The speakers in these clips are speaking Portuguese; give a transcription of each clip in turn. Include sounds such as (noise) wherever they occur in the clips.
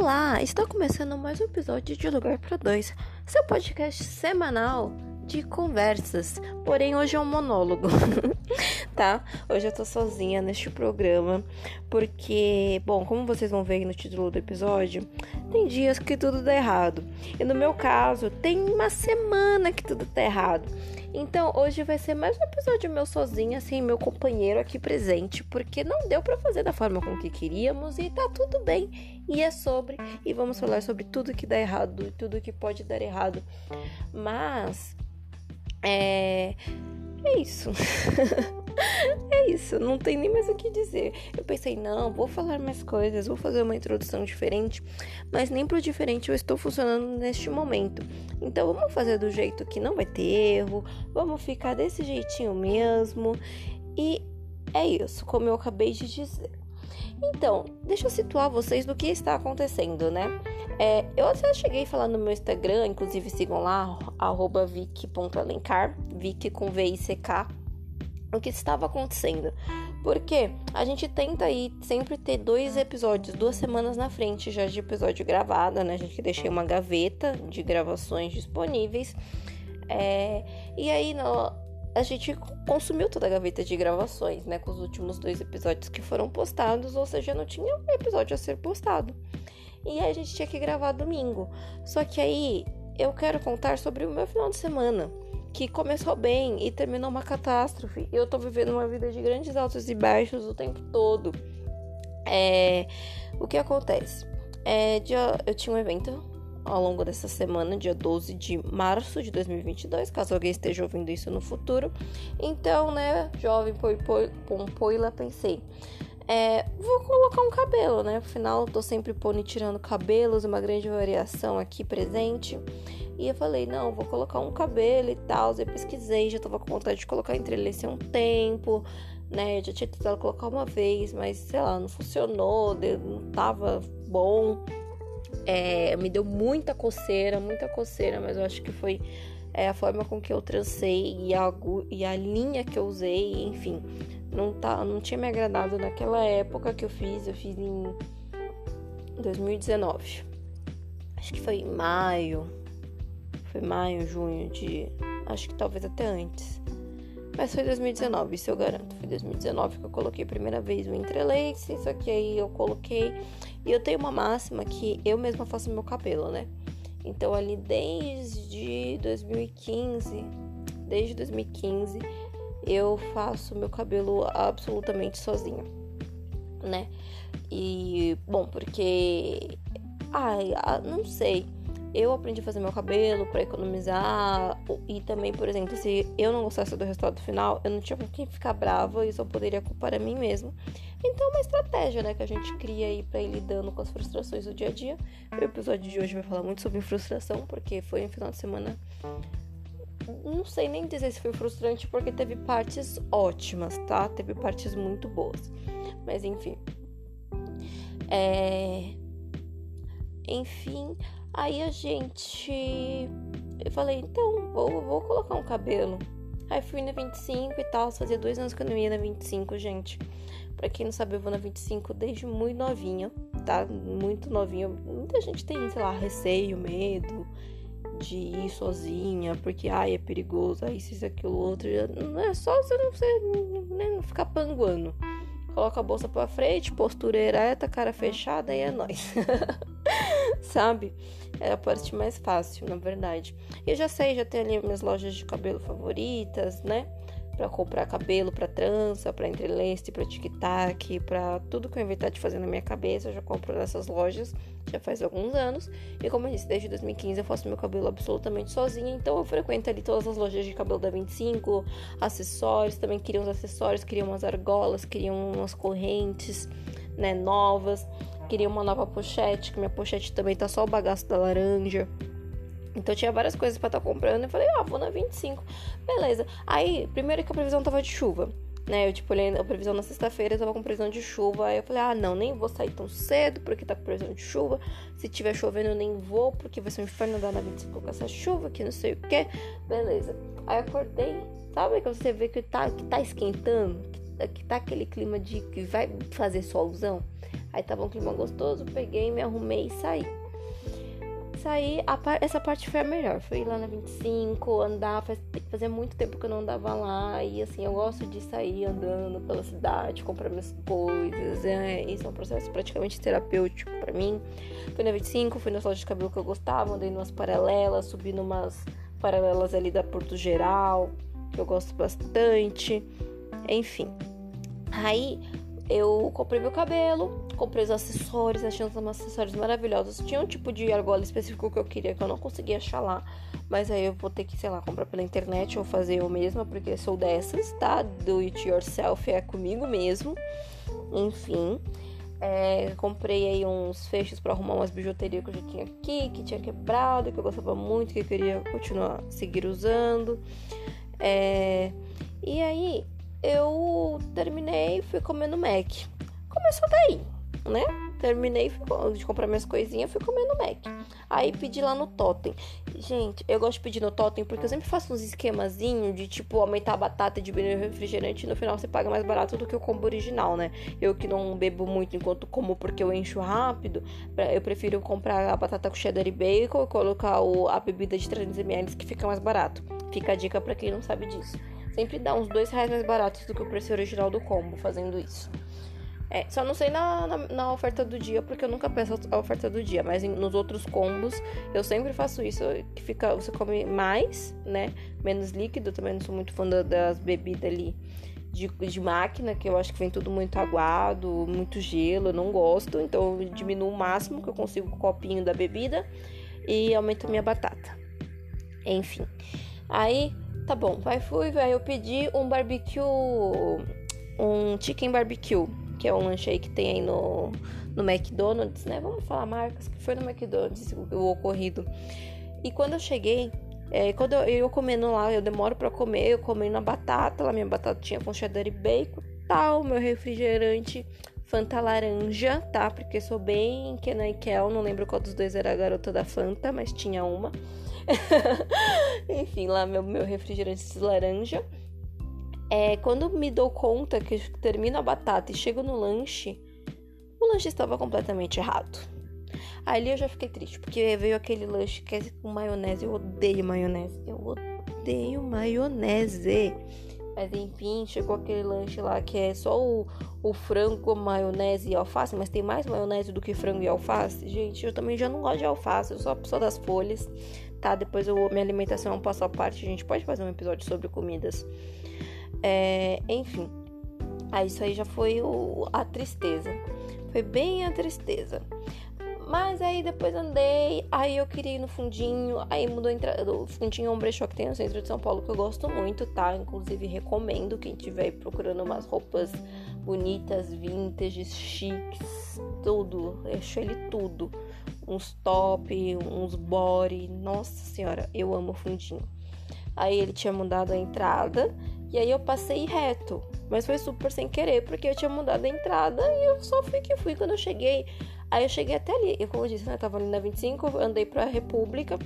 Olá, está começando mais um episódio de Lugar para Dois, seu podcast semanal de conversas. Porém, hoje é um monólogo, (laughs) tá? Hoje eu tô sozinha neste programa, porque, bom, como vocês vão ver no título do episódio, tem dias que tudo dá errado. E no meu caso, tem uma semana que tudo tá errado. Então, hoje vai ser mais um episódio meu sozinha, sem meu companheiro aqui presente, porque não deu para fazer da forma com que queríamos e tá tudo bem. E é sobre, e vamos falar sobre tudo que dá errado tudo que pode dar errado. Mas é é isso. (laughs) é isso, não tem nem mais o que dizer. Eu pensei, não, vou falar mais coisas, vou fazer uma introdução diferente, mas nem pro diferente eu estou funcionando neste momento. Então vamos fazer do jeito que não vai ter erro, vamos ficar desse jeitinho mesmo. E é isso, como eu acabei de dizer. Então, deixa eu situar vocês do que está acontecendo, né? É, eu até cheguei a falar no meu Instagram, inclusive sigam lá, arroba vic.alencar, vic com V e C-K, o que estava acontecendo. Porque a gente tenta aí sempre ter dois episódios, duas semanas na frente já de episódio gravado, né? A gente deixei uma gaveta de gravações disponíveis. É, e aí no, a gente consumiu toda a gaveta de gravações, né? Com os últimos dois episódios que foram postados, ou seja, não tinha um episódio a ser postado. E a gente tinha que gravar domingo. Só que aí eu quero contar sobre o meu final de semana, que começou bem e terminou uma catástrofe. Eu tô vivendo uma vida de grandes altos e baixos o tempo todo. É, o que acontece? É, dia, eu tinha um evento ao longo dessa semana, dia 12 de março de 2022, caso alguém esteja ouvindo isso no futuro. Então, né, jovem pompoila, pensei, é, vou colocar um cabelo, né? Afinal, tô sempre pondo e tirando cabelos, uma grande variação aqui presente. E eu falei, não, vou colocar um cabelo e tal. Eu pesquisei, já tava com vontade de colocar entrelace há um tempo, né? Eu já tinha tentado colocar uma vez, mas sei lá, não funcionou, não tava bom. É, me deu muita coceira, muita coceira, mas eu acho que foi é, a forma com que eu trancei e a, e a linha que eu usei, enfim não, tá, não tinha me agradado naquela época que eu fiz. Eu fiz em 2019. Acho que foi em maio. Foi maio, junho de. Acho que talvez até antes. Mas foi 2019, isso eu garanto. Foi 2019 que eu coloquei a primeira vez o entrelace. Só que aí eu coloquei. E eu tenho uma máxima que eu mesma faço meu cabelo, né? Então ali desde 2015. Desde 2015 eu faço meu cabelo absolutamente sozinha, né? E, bom, porque. Ai, não sei. Eu aprendi a fazer meu cabelo para economizar. E também, por exemplo, se eu não gostasse do resultado final, eu não tinha com quem ficar brava e só poderia culpar a mim mesmo. Então, é uma estratégia, né, que a gente cria aí pra ir lidando com as frustrações do dia a dia. O episódio de hoje vai falar muito sobre frustração, porque foi um final de semana não sei nem dizer se foi frustrante porque teve partes ótimas, tá? Teve partes muito boas. Mas enfim. É... Enfim, aí a gente. Eu falei, então, vou, vou colocar um cabelo. Aí fui na 25 e tal. Fazia dois anos que eu não ia na 25, gente. Pra quem não sabe, eu vou na 25 desde muito novinha, tá? Muito novinha. Muita gente tem, sei lá, receio, medo de ir sozinha, porque ai, é perigoso, aí isso, isso, aquilo, outro. Não é só você não, você, né, não ficar panguando. Coloca a bolsa pra frente, postura ereta, cara fechada e é nóis. (laughs) Sabe? É a parte mais fácil, na verdade. Eu já sei, já tenho ali minhas lojas de cabelo favoritas, né? Para comprar cabelo, para trança, para entrelace, para tic-tac, para tudo que eu inventar de fazer na minha cabeça, eu já compro nessas lojas já faz alguns anos. E como eu disse, desde 2015 eu faço meu cabelo absolutamente sozinha, então eu frequento ali todas as lojas de cabelo da 25, acessórios, também queria uns acessórios, queria umas argolas, queria umas correntes, né, novas, queria uma nova pochete, que minha pochete também tá só o bagaço da laranja. Então tinha várias coisas para estar tá comprando. Eu falei, ah, vou na 25. Beleza. Aí, primeiro que a previsão tava de chuva. Né, eu tipo olhei a previsão na sexta-feira, eu tava com previsão de chuva. Aí eu falei, ah, não, nem vou sair tão cedo porque tá com previsão de chuva. Se tiver chovendo, eu nem vou, porque vai ser um inferno andar na 25 com essa chuva, que não sei o que. Beleza. Aí acordei, sabe que você vê que tá, que tá esquentando? Que, que tá aquele clima de que vai fazer solzão? Aí tava um clima gostoso, peguei, me arrumei e saí. Saí, par... essa parte foi a melhor. Fui lá na 25, andar, faz... fazia muito tempo que eu não andava lá. E assim, eu gosto de sair andando pela cidade, comprar minhas coisas. É, isso é um processo praticamente terapêutico para mim. Fui na 25, fui nas lojas de cabelo que eu gostava, andei numas paralelas, subi numas paralelas ali da Porto Geral, que eu gosto bastante. Enfim. Aí eu comprei meu cabelo, comprei os acessórios, achei uns acessórios maravilhosos. Tinha um tipo de argola específico que eu queria, que eu não conseguia achar lá. Mas aí eu vou ter que, sei lá, comprar pela internet ou fazer eu mesma, porque sou dessas, tá? Do it yourself é comigo mesmo. Enfim. É, comprei aí uns fechos para arrumar umas bijuterias que eu já tinha aqui, que tinha quebrado, que eu gostava muito, que eu queria continuar seguir usando. É, e aí eu terminei e fui comer no Mac. Começou daí, né? Terminei de comprar minhas coisinhas, fui comer no Mac. Aí pedi lá no Totem. Gente, eu gosto de pedir no Totem porque eu sempre faço uns esquemazinhos de tipo aumentar a batata de diminuir refrigerante e no final você paga mais barato do que o combo original, né? Eu que não bebo muito enquanto como porque eu encho rápido, eu prefiro comprar a batata com cheddar e bacon e colocar o, a bebida de 300ml que fica mais barato. Fica a dica para quem não sabe disso. Sempre dá uns dois reais mais baratos do que o preço original do combo fazendo isso. É, só não sei na, na, na, oferta do dia, porque eu nunca peço a oferta do dia, mas em, nos outros combos eu sempre faço isso, que fica, você come mais, né? Menos líquido, também não sou muito fã das bebidas ali de, de máquina, que eu acho que vem tudo muito aguado, muito gelo, eu não gosto, então eu diminuo o máximo que eu consigo o copinho da bebida e aumento minha batata. Enfim. Aí Tá bom, vai fui, vai eu pedi um barbecue, um chicken barbecue, que é um lanche aí que tem aí no, no McDonald's, né? Vamos falar marcas, que foi no McDonald's o ocorrido. E quando eu cheguei, é, quando eu, eu comendo lá, eu demoro para comer, eu comendo a batata, lá minha batata tinha com cheddar e bacon, tal, meu refrigerante Fanta laranja, tá? Porque sou bem Kenan e Kel, não lembro qual dos dois era a garota da Fanta, mas tinha uma. (laughs) Enfim, lá meu, meu refrigerante laranja. É, quando me dou conta que termino a batata e chego no lanche, o lanche estava completamente errado. Ali eu já fiquei triste, porque veio aquele lanche que é com maionese. Eu odeio maionese. Eu odeio maionese. Mas enfim, chegou aquele lanche lá que é só o, o frango, maionese e alface, mas tem mais maionese do que frango e alface. Gente, eu também já não gosto de alface, eu sou a pessoa das folhas tá? Depois eu, minha alimentação é um passo à parte, a gente pode fazer um episódio sobre comidas. É, enfim, aí isso aí já foi o, a tristeza. Foi bem a tristeza. Mas aí depois andei, aí eu queria ir no fundinho, aí mudou entrada. O fundinho é um brechó que tem no centro de São Paulo que eu gosto muito, tá? Inclusive recomendo quem estiver procurando umas roupas bonitas, vintage, chiques, tudo. Eu ele tudo uns top, uns body. Nossa senhora, eu amo fundinho. Aí ele tinha mudado a entrada e aí eu passei reto, mas foi super sem querer porque eu tinha mudado a entrada e eu só fui que fui quando eu cheguei. Aí eu cheguei até ali, eu como eu disse, né, eu tava ali na 25, andei pra República,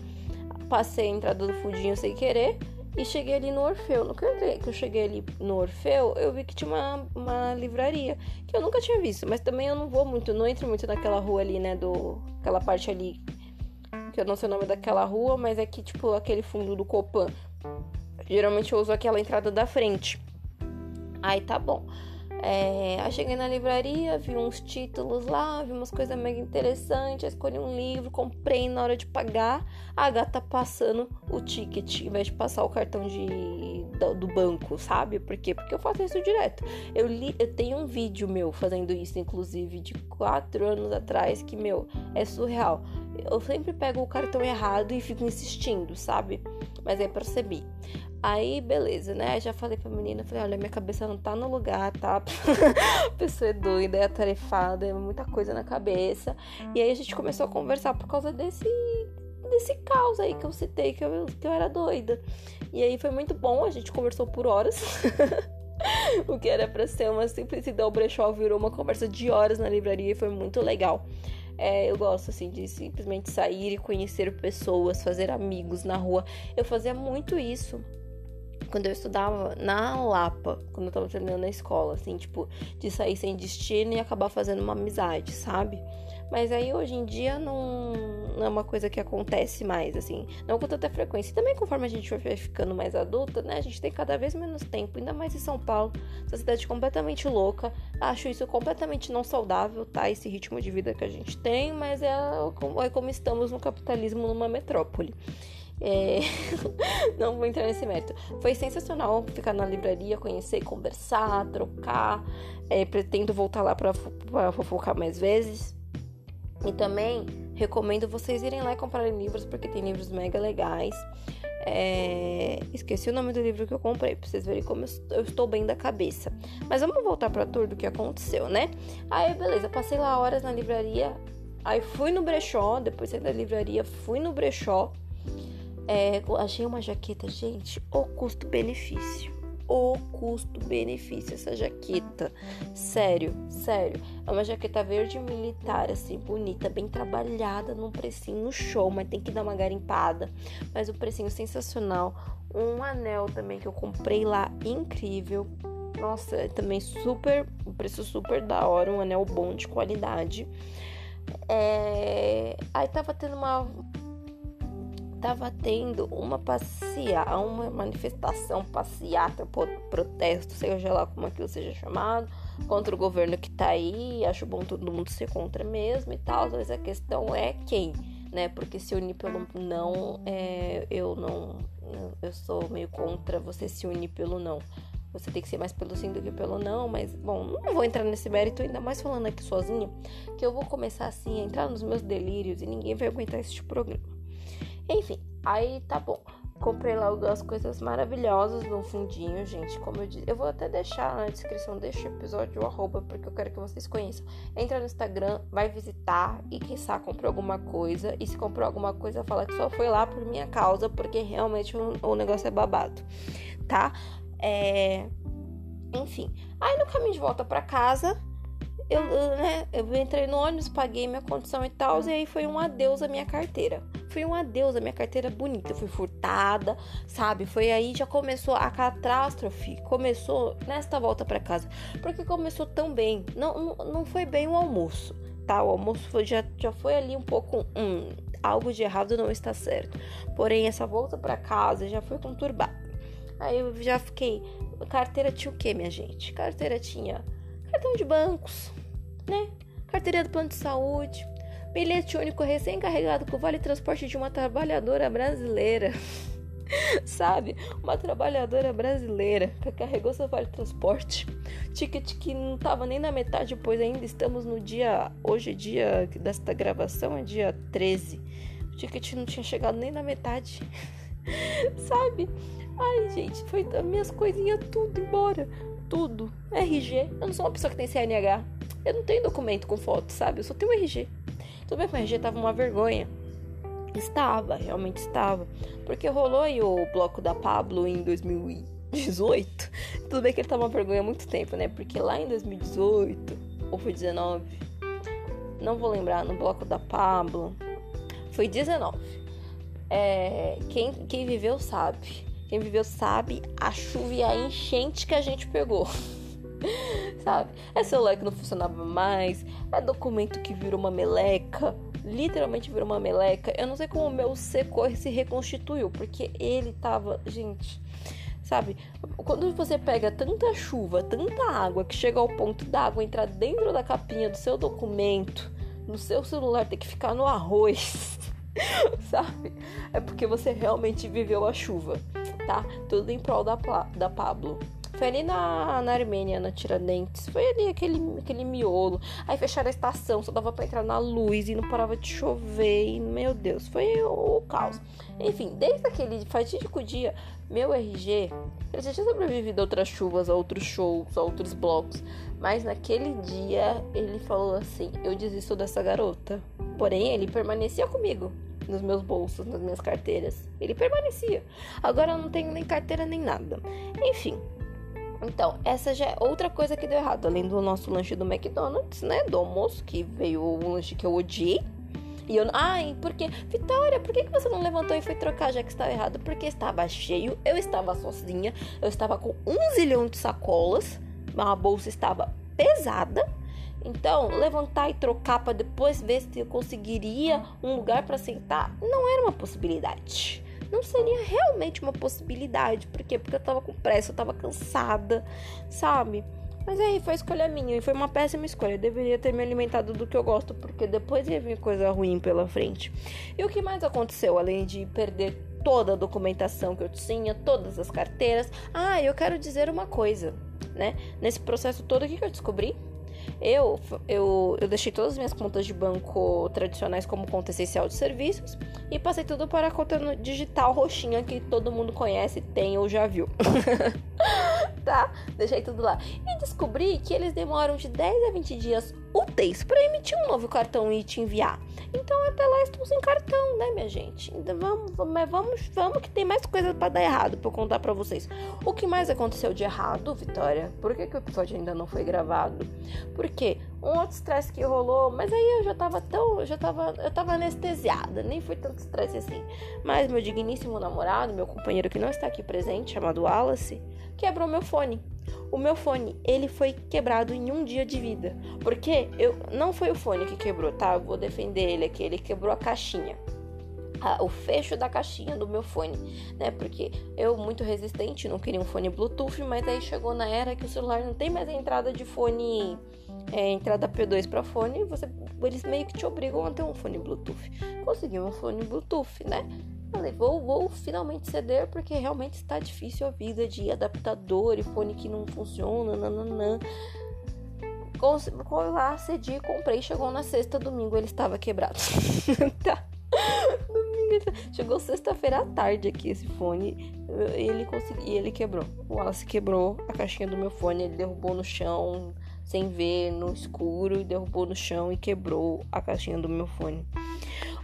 passei a entrada do fundinho sem querer e cheguei ali no Orfeu. No que eu, que eu cheguei ali no Orfeu, eu vi que tinha uma, uma livraria que eu nunca tinha visto, mas também eu não vou muito, não entro muito naquela rua ali, né, do aquela parte ali que eu não sei o nome daquela rua, mas é que tipo aquele fundo do Copan. Geralmente eu uso aquela entrada da frente. Aí tá bom. É, aí cheguei na livraria, vi uns títulos lá, vi umas coisas mega interessantes, escolhi um livro, comprei na hora de pagar, a gata passando o ticket, em vez de passar o cartão de, do, do banco, sabe? Por quê? Porque eu faço isso direto. Eu, li, eu tenho um vídeo meu fazendo isso, inclusive, de quatro anos atrás, que, meu, é surreal. Eu sempre pego o cartão errado e fico insistindo, sabe? Mas aí percebi. Aí, beleza, né? Já falei pra menina, falei, olha, minha cabeça não tá no lugar, tá? (laughs) a pessoa é doida, é atarefada, é muita coisa na cabeça. E aí a gente começou a conversar por causa desse desse caos aí que eu citei, que eu, que eu era doida. E aí foi muito bom, a gente conversou por horas. (laughs) o que era pra ser uma simples ideia, o brechó virou uma conversa de horas na livraria e foi muito legal. É, eu gosto assim de simplesmente sair e conhecer pessoas, fazer amigos na rua. Eu fazia muito isso quando eu estudava na Lapa, quando eu tava treinando na escola, assim, tipo, de sair sem destino e acabar fazendo uma amizade, sabe? Mas aí hoje em dia não, não é uma coisa que acontece mais, assim, não com tanta frequência. E também conforme a gente vai ficando mais adulta, né, a gente tem cada vez menos tempo, ainda mais em São Paulo, essa cidade completamente louca. Acho isso completamente não saudável, tá? Esse ritmo de vida que a gente tem, mas é, é como estamos no capitalismo numa metrópole. É... (laughs) não vou entrar nesse mérito. Foi sensacional ficar na livraria, conhecer, conversar, trocar. É, pretendo voltar lá para fofocar mais vezes. E também recomendo vocês irem lá e comprarem livros, porque tem livros mega legais. É... Esqueci o nome do livro que eu comprei, pra vocês verem como eu estou bem da cabeça. Mas vamos voltar pra tour do que aconteceu, né? Aí, beleza, passei lá horas na livraria. Aí fui no brechó, depois saí da livraria, fui no brechó. É, achei uma jaqueta, gente, o custo-benefício o custo-benefício essa jaqueta. Sério, sério. É uma jaqueta verde militar, assim, bonita, bem trabalhada, num precinho show, mas tem que dar uma garimpada. Mas o precinho sensacional. Um anel também que eu comprei lá, incrível. Nossa, é também super, um preço super da hora, um anel bom de qualidade. É... Aí tava tendo uma estava tendo uma passeata, uma manifestação, passeata, protesto, seja lá como aquilo seja chamado, contra o governo que tá aí. Acho bom todo mundo ser contra mesmo e tal. Mas a questão é quem, né? Porque se unir pelo não, é, eu não, eu sou meio contra você se unir pelo não. Você tem que ser mais pelo sim do que pelo não, mas bom, não vou entrar nesse mérito, ainda mais falando aqui sozinha, que eu vou começar assim a entrar nos meus delírios e ninguém vai aguentar esse programa. Enfim, aí tá bom. Comprei lá algumas coisas maravilhosas no fundinho, gente. Como eu disse, eu vou até deixar na descrição deste episódio o arroba, porque eu quero que vocês conheçam. Entra no Instagram, vai visitar e quem sabe comprou alguma coisa. E se comprou alguma coisa, fala que só foi lá por minha causa, porque realmente o, negócio é babado, tá? É... Enfim, aí no caminho de volta para casa, eu, eu, né, eu entrei no ônibus, paguei minha condição e tal, e aí foi um adeus à minha carteira. Foi um adeus à minha carteira bonita, fui furtada, sabe? Foi aí já começou a catástrofe, começou nesta volta para casa, porque começou tão bem. Não, não, não foi bem o almoço, tá? O almoço foi, já, já foi ali um pouco, hum, algo de errado não está certo. Porém, essa volta para casa já foi conturbada. Aí eu já fiquei, carteira tinha o que, minha gente? Carteira tinha cartão de bancos, né? Carteira do plano de saúde, bilhete único recém-carregado com vale transporte de uma trabalhadora brasileira. (laughs) Sabe? Uma trabalhadora brasileira que carregou seu vale transporte. Ticket que não tava nem na metade, pois ainda estamos no dia. Hoje, é dia desta gravação, é dia 13. O ticket não tinha chegado nem na metade. (laughs) Sabe? Ai, gente, foi minhas coisinhas tudo embora tudo. RG. Eu não sou uma pessoa que tem CNH. Eu não tenho documento com foto, sabe? Eu só tenho RG. Tudo bem que o RG tava uma vergonha. Estava, realmente estava. Porque rolou aí o bloco da Pablo em 2018. (laughs) Tudo bem que ele tava uma vergonha há muito tempo, né? Porque lá em 2018, ou foi 19, não vou lembrar, no bloco da Pablo, foi 19. É, quem, quem viveu sabe. Quem viveu sabe a chuva e a enchente que a gente pegou. (laughs) sabe? É celular que não funcionava mais, é documento que virou uma meleca, literalmente virou uma meleca. Eu não sei como o meu secou e se reconstituiu, porque ele tava, gente, sabe? Quando você pega tanta chuva, tanta água que chega ao ponto da água entrar dentro da capinha do seu documento, no seu celular ter que ficar no arroz, (laughs) sabe? É porque você realmente viveu a chuva tá? Tudo em prol da, da Pablo. Foi ali na, na Armênia, na Tiradentes. Foi ali aquele, aquele miolo. Aí fecharam a estação, só dava pra entrar na luz e não parava de chover. E, meu Deus, foi o, o caos. Enfim, desde aquele fatídico dia, meu RG, ele já tinha sobrevivido a outras chuvas, a outros shows, a outros blocos. Mas naquele dia, ele falou assim: Eu desisto dessa garota. Porém, ele permanecia comigo nos meus bolsos, nas minhas carteiras. Ele permanecia. Agora eu não tenho nem carteira nem nada. Enfim. Então, essa já é outra coisa que deu errado. Além do nosso lanche do McDonald's, né? Do almoço, que veio um lanche que eu odiei. E eu, ai, porque, Vitória, por que, que você não levantou e foi trocar já que estava errado? Porque estava cheio, eu estava sozinha, eu estava com um zilhão de sacolas, a bolsa estava pesada. Então, levantar e trocar para depois ver se eu conseguiria um lugar para sentar não era uma possibilidade. Não seria realmente uma possibilidade. Por quê? Porque eu tava com pressa, eu tava cansada, sabe? Mas aí foi escolha minha e foi uma péssima escolha. Eu deveria ter me alimentado do que eu gosto, porque depois ia vir coisa ruim pela frente. E o que mais aconteceu, além de perder toda a documentação que eu tinha, todas as carteiras? Ah, eu quero dizer uma coisa, né? Nesse processo todo, o que eu descobri? Eu, eu, eu deixei todas as minhas contas de banco tradicionais como conta essencial de serviços e passei tudo para a conta digital roxinha que todo mundo conhece, tem ou já viu. (laughs) tá? Deixei tudo lá. E descobri que eles demoram de 10 a 20 dias úteis para emitir um novo cartão e te enviar. Então até lá estou sem cartão, né, minha gente? Então vamos, mas vamos, vamos que tem mais coisa para dar errado para contar para vocês. O que mais aconteceu de errado, Vitória? Por que, que o episódio ainda não foi gravado? Porque um outro estresse que rolou, mas aí eu já tava tão, eu já tava, eu tava anestesiada, nem foi tanto estresse assim. Mas meu digníssimo namorado, meu companheiro que não está aqui presente, chamado Wallace, quebrou meu fone. O meu fone, ele foi quebrado em um dia de vida. Porque eu não foi o fone que quebrou, tá? Eu vou defender ele aqui. Ele quebrou a caixinha. o fecho da caixinha do meu fone, né? Porque eu, muito resistente, não queria um fone Bluetooth, mas aí chegou na era que o celular não tem mais entrada de fone, é, entrada P2 para fone, você, eles meio que te obrigam a ter um fone Bluetooth. Consegui um fone Bluetooth, né? Falei, vou, vou finalmente ceder porque realmente está difícil a vida de adaptador e fone que não funciona, nananã. Vou lá, cedi, comprei, chegou na sexta, domingo ele estava quebrado. (laughs) tá. Domingo, chegou sexta-feira à tarde aqui esse fone, ele consegui, ele quebrou. O Wallace quebrou a caixinha do meu fone, ele derrubou no chão, sem ver, no escuro, e derrubou no chão e quebrou a caixinha do meu fone.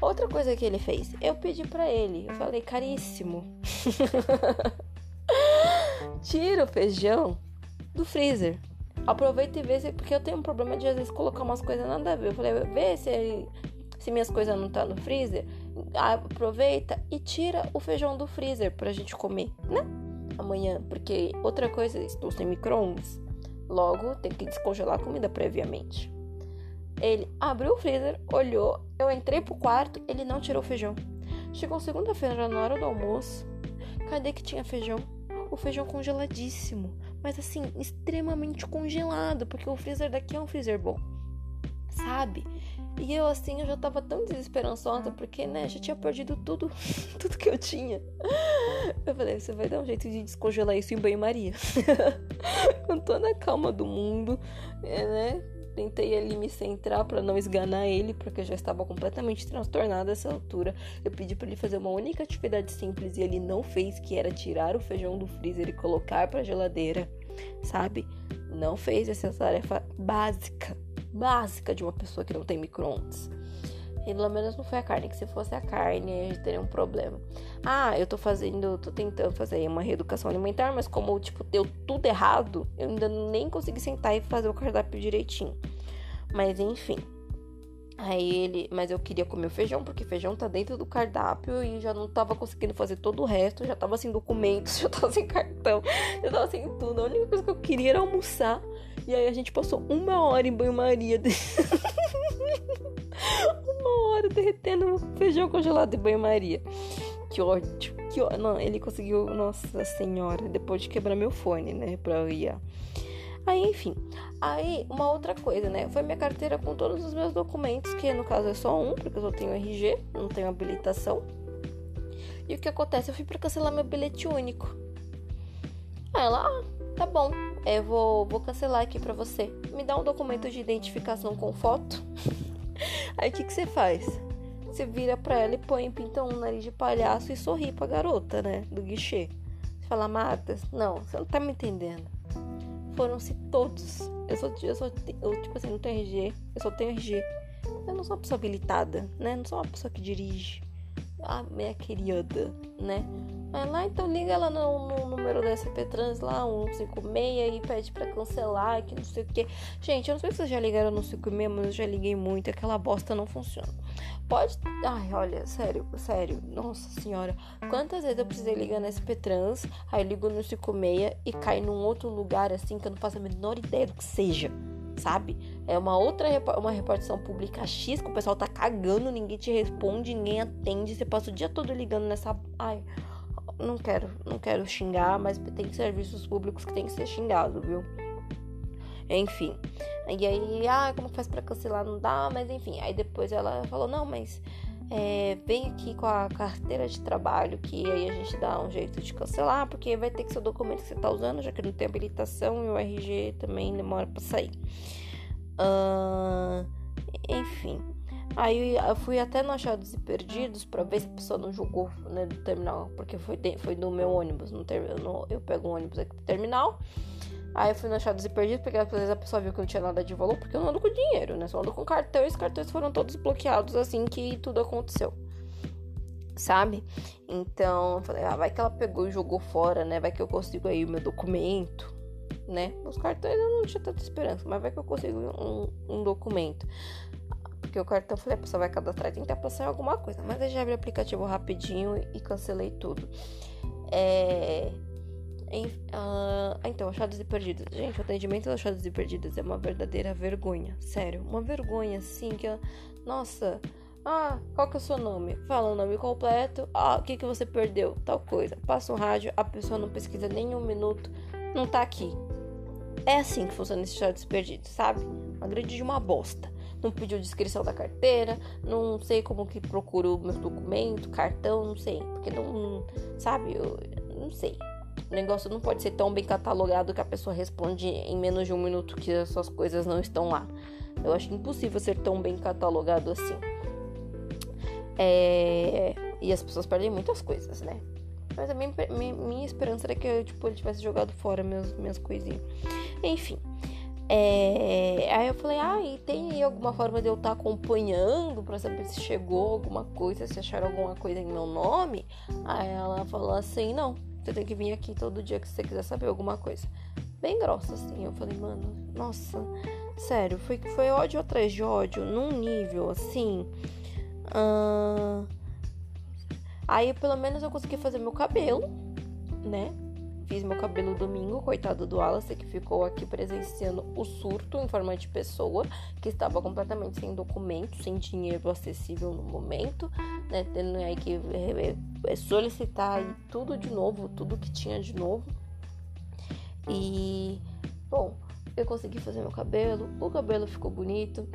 Outra coisa que ele fez, eu pedi para ele, eu falei, caríssimo, (laughs) tira o feijão do freezer. Aproveita e vê se. Porque eu tenho um problema de às vezes colocar umas coisas nada a ver. Eu falei, vê se, se minhas coisas não tá no freezer. Aproveita e tira o feijão do freezer pra gente comer, né? Amanhã. Porque outra coisa, estou sem micro-ondas. Logo, tem que descongelar a comida previamente. Ele abriu o freezer, olhou, eu entrei pro quarto, ele não tirou o feijão. Chegou segunda-feira na hora do almoço. Cadê que tinha feijão? O feijão congeladíssimo, mas assim, extremamente congelado, porque o freezer daqui é um freezer bom. Sabe? E eu assim, eu já tava tão desesperançosa, porque, né, já tinha perdido tudo, (laughs) tudo que eu tinha. Eu falei, você vai dar um jeito de descongelar isso em banho-maria. (laughs) Com toda a calma do mundo, é, né? Tentei ali me centrar para não esganar ele, porque eu já estava completamente transtornada essa altura. Eu pedi para ele fazer uma única atividade simples e ele não fez, que era tirar o feijão do freezer e colocar para geladeira, sabe? Não fez essa tarefa básica, básica de uma pessoa que não tem micro-ondas. E pelo menos não foi a carne, que se fosse a carne, a gente teria um problema. Ah, eu tô fazendo, tô tentando fazer uma reeducação alimentar, mas como, tipo, deu tudo errado, eu ainda nem consegui sentar e fazer o cardápio direitinho. Mas enfim. Aí ele, mas eu queria comer o feijão, porque feijão tá dentro do cardápio e já não tava conseguindo fazer todo o resto, já tava sem documentos, (laughs) já tava sem cartão, já tava sem tudo. A única coisa que eu queria era almoçar. E aí a gente passou uma hora em banho-maria. (laughs) uma hora derretendo feijão congelado em banho-maria. Que ódio, que ódio. Não, ele conseguiu, nossa senhora, depois de quebrar meu fone, né, pra eu ir. Aí, enfim. Aí, uma outra coisa, né? Foi minha carteira com todos os meus documentos, que no caso é só um, porque eu só tenho RG, não tenho habilitação. E o que acontece? Eu fui pra cancelar meu bilhete único. Aí ah, tá bom, eu vou, vou cancelar aqui pra você. Me dá um documento de identificação com foto. (laughs) Aí o que, que você faz? Você vira pra ela e põe, pinta um nariz de palhaço e sorri pra garota, né? Do guichê. Você fala, Martas, não, você não tá me entendendo. Foram-se todos. Eu sou, eu sou, eu, tipo assim, não tenho RG, eu só tenho RG. Eu não sou uma pessoa habilitada, né? Não sou uma pessoa que dirige. Ah, minha querida, né? Aí lá, então liga lá no, no número da SP Trans lá, 156 e pede pra cancelar, que não sei o que. Gente, eu não sei se vocês já ligaram no 56, mas eu já liguei muito, aquela bosta não funciona. Pode. Ai, olha, sério, sério, nossa senhora. Quantas vezes eu precisei ligar na SP Trans, aí ligo no 56 e cai num outro lugar assim que eu não faço a menor ideia do que seja sabe? É uma outra uma repartição pública X que o pessoal tá cagando, ninguém te responde, ninguém atende, você passa o dia todo ligando nessa. Ai, não quero, não quero xingar, mas tem serviços públicos que tem que ser xingado, viu? Enfim. E aí, ah, como faz para cancelar? Não dá, mas enfim. Aí depois ela falou: não, mas é, vem aqui com a carteira de trabalho, que aí a gente dá um jeito de cancelar, porque vai ter que ser o documento que você tá usando, já que não tem habilitação e o RG também demora para sair. Uh, enfim. Aí eu fui até no Achados e Perdidos para ver se a pessoa não jogou né, do terminal, porque foi, foi do meu ônibus. No ter, no, eu pego um ônibus aqui do terminal. Aí eu fui no Achados e Perdidos, porque às vezes a pessoa viu que não tinha nada de valor, porque eu não ando com dinheiro, né? Só ando com cartão e os cartões foram todos bloqueados assim que tudo aconteceu. Sabe? Então eu falei, ah, vai que ela pegou e jogou fora, né? Vai que eu consigo aí o meu documento, né? Os cartões eu não tinha tanta esperança, mas vai que eu consigo um, um documento. Porque o cartão, falei, a pessoa vai cadastrar e tentar passar alguma coisa. Mas aí já abri o aplicativo rapidinho e cancelei tudo. É... Uh, então, achados e perdidos. Gente, o atendimento dos achados e perdidos é uma verdadeira vergonha. Sério, uma vergonha assim que. Nossa, ah, qual que é o seu nome? Fala o nome completo. Ah, o que, que você perdeu? Tal coisa. Passa um rádio, a pessoa não pesquisa nem um minuto, não tá aqui. É assim que funciona esse achados e perdidos, sabe? Uma grande de uma bosta não pediu descrição da carteira, não sei como que procurou meus documentos, cartão, não sei, porque não, sabe, eu não sei. O negócio não pode ser tão bem catalogado que a pessoa responde em menos de um minuto que as suas coisas não estão lá. Eu acho impossível ser tão bem catalogado assim. É... E as pessoas perdem muitas coisas, né? Mas a minha, minha, minha esperança era que tipo, ele tivesse jogado fora minhas, minhas coisinhas. Enfim. É, aí eu falei, ah, e tem alguma forma de eu estar tá acompanhando para saber se chegou alguma coisa, se acharam alguma coisa em meu nome? Aí ela falou assim, não, você tem que vir aqui todo dia que você quiser saber alguma coisa. Bem grossa, assim. Eu falei, mano, nossa, sério, foi, foi ódio atrás de ódio, num nível assim. Uh... Aí pelo menos eu consegui fazer meu cabelo, né? Fiz meu cabelo domingo, coitado do Wallace, que ficou aqui presenciando o surto em forma de pessoa, que estava completamente sem documento, sem dinheiro acessível no momento, né? Tendo aí que é, é, solicitar tudo de novo, tudo que tinha de novo. E, bom, eu consegui fazer meu cabelo, o cabelo ficou bonito,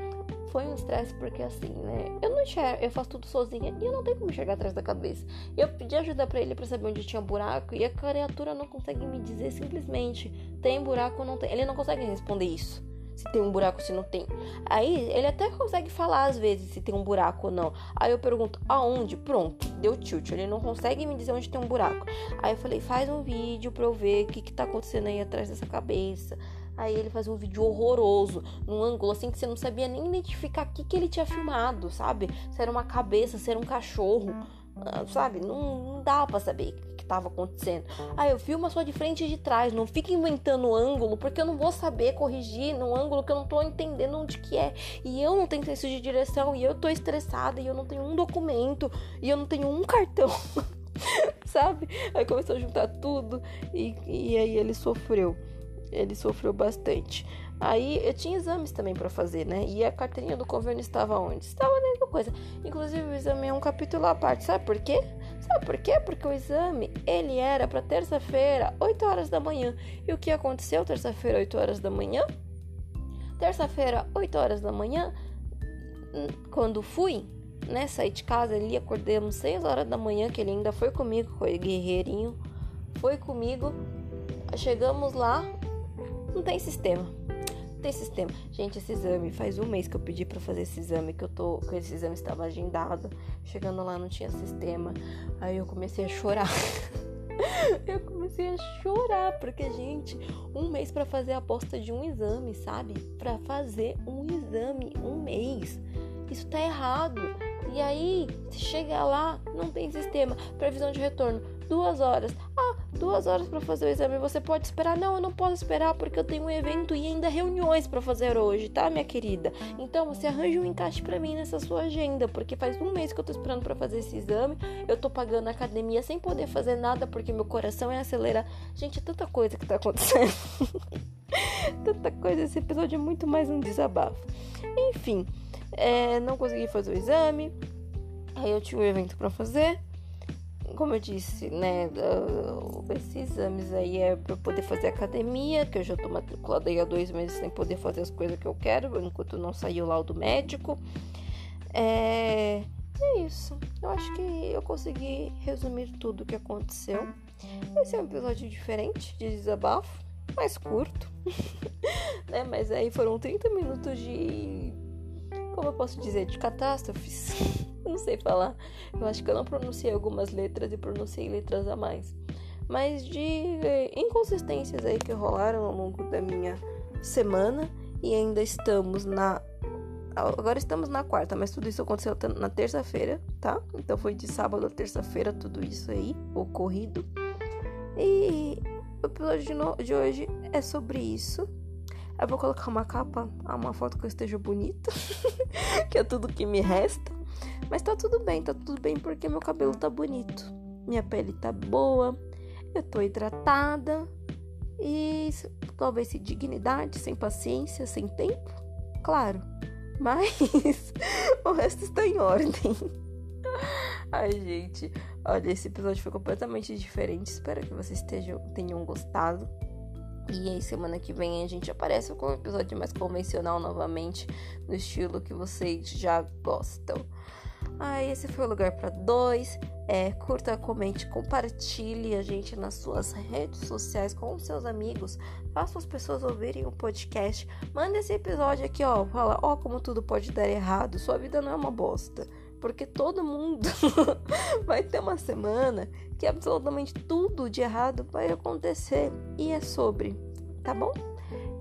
foi um estresse porque assim, né? Eu não enxergo, eu faço tudo sozinha e eu não tenho como enxergar atrás da cabeça. Eu pedi ajuda para ele para saber onde tinha buraco e a criatura não consegue me dizer simplesmente tem buraco ou não tem. Ele não consegue responder isso. Se tem um buraco, se não tem. Aí ele até consegue falar às vezes se tem um buraco ou não. Aí eu pergunto aonde? Pronto, deu tilt. Ele não consegue me dizer onde tem um buraco. Aí eu falei, faz um vídeo pra eu ver o que, que tá acontecendo aí atrás dessa cabeça. Aí ele fazia um vídeo horroroso, num ângulo assim que você não sabia nem identificar o que, que ele tinha filmado, sabe? Se era uma cabeça, se era um cachorro, ah, sabe? Não, não dava pra saber o que estava acontecendo. Aí eu filmo só de frente e de trás, não fica inventando ângulo, porque eu não vou saber corrigir num ângulo que eu não tô entendendo onde que é. E eu não tenho senso de direção, e eu tô estressada, e eu não tenho um documento, e eu não tenho um cartão. (laughs) sabe? Aí começou a juntar tudo e, e aí ele sofreu ele sofreu bastante. Aí eu tinha exames também para fazer, né? E a carteirinha do convênio estava onde? Estava dentro da coisa. Inclusive o exame é um capítulo à parte. Sabe por quê? Sabe por quê? Porque o exame ele era para terça-feira, 8 horas da manhã. E o que aconteceu terça-feira, 8 horas da manhã? Terça-feira, 8 horas da manhã, hum, quando fui, né, sair de casa ali, acordamos 6 horas da manhã, que ele ainda foi comigo, foi guerreirinho, foi comigo. Chegamos lá, não tem sistema. Não tem sistema. Gente, esse exame, faz um mês que eu pedi para fazer esse exame, que eu tô. Que esse exame estava agendado. Chegando lá não tinha sistema. Aí eu comecei a chorar. (laughs) eu comecei a chorar, porque, gente, um mês para fazer a aposta de um exame, sabe? Para fazer um exame, um mês. Isso tá errado. E aí, se chega lá, não tem sistema. Previsão de retorno duas horas. Duas horas para fazer o exame. Você pode esperar? Não, eu não posso esperar porque eu tenho um evento e ainda reuniões para fazer hoje, tá, minha querida? Então você arranja um encaixe para mim nessa sua agenda, porque faz um mês que eu tô esperando para fazer esse exame. Eu tô pagando a academia sem poder fazer nada porque meu coração é acelerar. Gente, é tanta coisa que tá acontecendo. (laughs) tanta coisa. Esse episódio é muito mais um desabafo. Enfim, é, não consegui fazer o exame. Aí eu tinha um evento para fazer como eu disse, né, uh, esses exames aí é para poder fazer academia, que eu já tô matriculada aí há dois meses sem poder fazer as coisas que eu quero, enquanto não saiu o laudo médico. É, é isso. Eu acho que eu consegui resumir tudo o que aconteceu. Esse é um episódio diferente de desabafo, mais curto, (laughs) né? Mas aí foram 30 minutos de. Como eu posso dizer? De catástrofes. (laughs) (laughs) não sei falar. Eu acho que eu não pronunciei algumas letras e pronunciei letras a mais. Mas de eh, inconsistências aí que rolaram ao longo da minha semana e ainda estamos na agora estamos na quarta, mas tudo isso aconteceu na terça-feira, tá? Então foi de sábado a terça-feira tudo isso aí ocorrido. E o episódio de hoje é sobre isso. Eu vou colocar uma capa, uma foto que eu esteja bonita, (laughs) que é tudo que me resta. Mas tá tudo bem, tá tudo bem porque meu cabelo tá bonito. Minha pele tá boa, eu tô hidratada e talvez sem dignidade, sem paciência, sem tempo, claro. Mas (laughs) o resto está em ordem. (laughs) Ai, gente, olha, esse episódio foi completamente diferente. Espero que vocês estejam, tenham gostado. E aí, semana que vem a gente aparece com um episódio mais convencional novamente, no estilo que vocês já gostam. Ah, esse foi o lugar para dois. É, curta, comente, compartilhe a gente nas suas redes sociais com seus amigos. Faça as pessoas ouvirem o podcast. Manda esse episódio aqui, ó. Fala, ó, como tudo pode dar errado. Sua vida não é uma bosta. Porque todo mundo (laughs) vai ter uma semana que absolutamente tudo de errado vai acontecer. E é sobre, tá bom?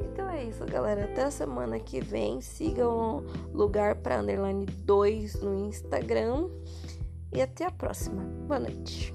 Então é isso, galera. Até a semana que vem. Sigam lugar para underline 2 no Instagram. E até a próxima. Boa noite.